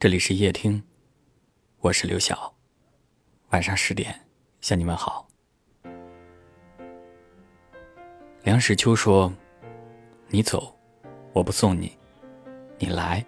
这里是夜听，我是刘晓。晚上十点向你们好。梁实秋说：“你走，我不送你；你来，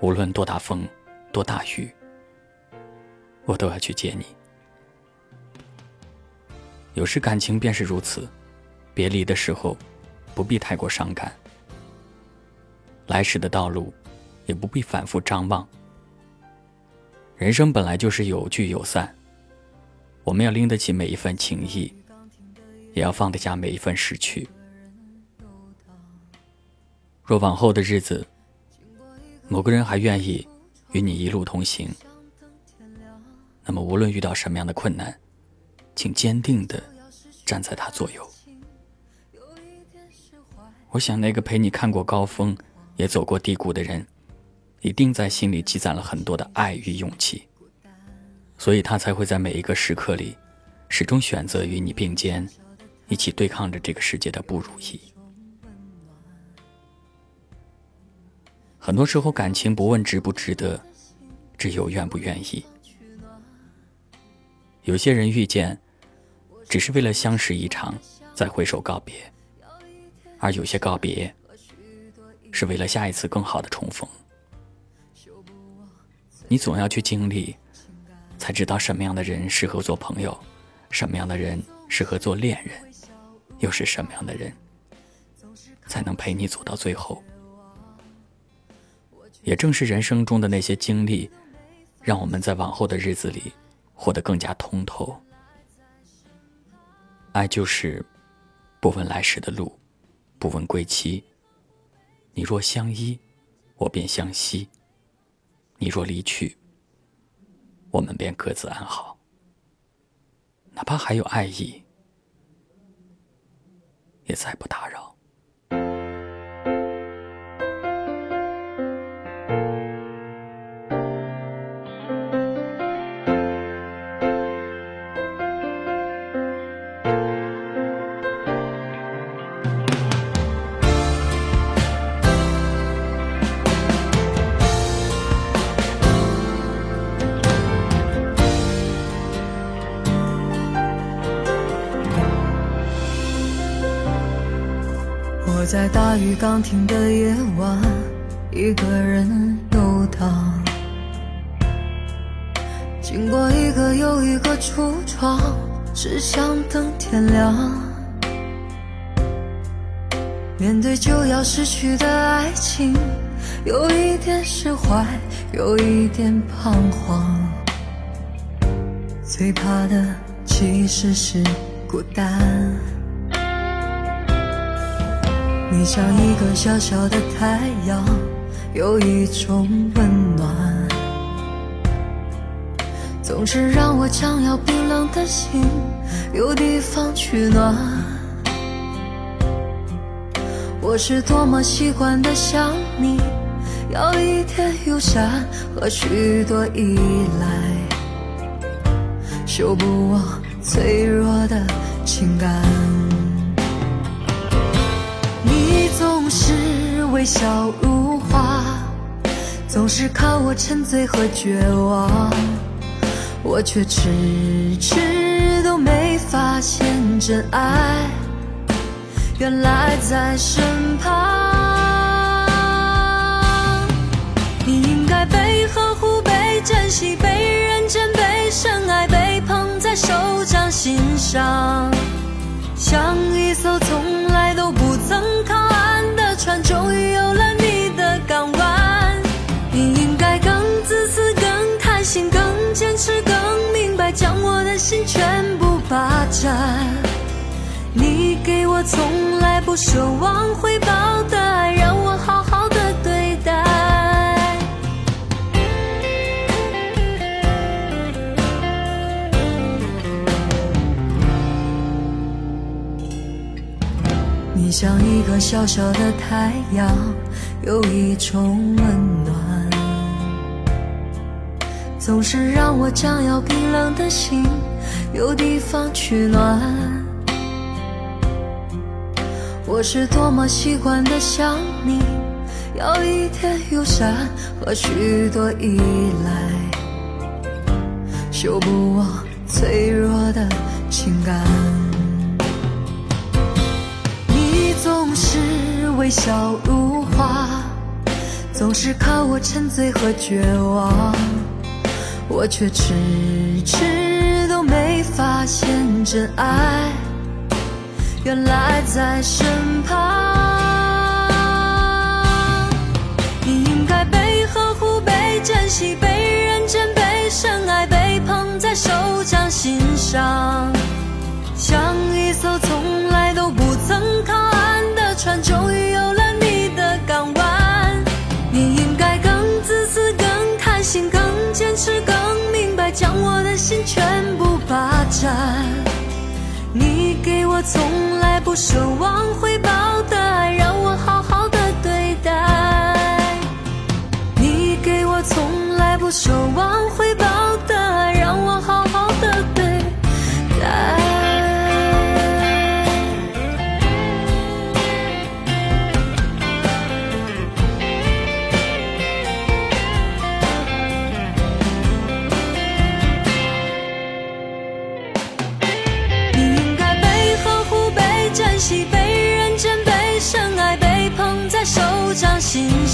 无论多大风，多大雨，我都要去接你。”有时感情便是如此，别离的时候，不必太过伤感。来时的道路。也不必反复张望。人生本来就是有聚有散，我们要拎得起每一份情谊，也要放得下每一份失去。若往后的日子，某个人还愿意与你一路同行，那么无论遇到什么样的困难，请坚定的站在他左右。我想，那个陪你看过高峰，也走过低谷的人。一定在心里积攒了很多的爱与勇气，所以他才会在每一个时刻里，始终选择与你并肩，一起对抗着这个世界的不如意。很多时候，感情不问值不值得，只有愿不愿意。有些人遇见，只是为了相识一场，再挥手告别；而有些告别，是为了下一次更好的重逢。你总要去经历，才知道什么样的人适合做朋友，什么样的人适合做恋人，又是什么样的人才能陪你走到最后。也正是人生中的那些经历，让我们在往后的日子里活得更加通透。爱就是不问来时的路，不问归期。你若相依，我便相惜。你若离去，我们便各自安好。哪怕还有爱意，也再不打扰。我在大雨刚停的夜晚，一个人游荡，经过一个又一个橱窗，只想等天亮。面对就要失去的爱情，有一点释怀，有一点彷徨。最怕的其实是孤单。你像一个小小的太阳，有一种温暖，总是让我将要冰冷的心有地方取暖。我是多么习惯的想你，要一点友善和许多依赖，修补我脆弱的情感。是微笑如花，总是看我沉醉和绝望，我却迟迟都没发现真爱，原来在身旁。你应该被呵护、被珍惜、被认真、被深爱、被捧在手掌心上，像一艘从来都不从来不奢望回报的爱，让我好好的对待。你像一个小小的太阳，有一种温暖。总是让我将要冰冷的心有地方取暖。我是多么习惯的想你，有一点友善和许多依赖，修补我脆弱的情感。你总是微笑如花，总是靠我沉醉和绝望，我却迟迟都没发现真爱。原来在身旁，你应该被呵护、被珍惜、被认真、被深爱、被捧在手掌心上，从来不奢望回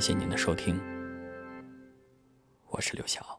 感谢您的收听，我是刘晓。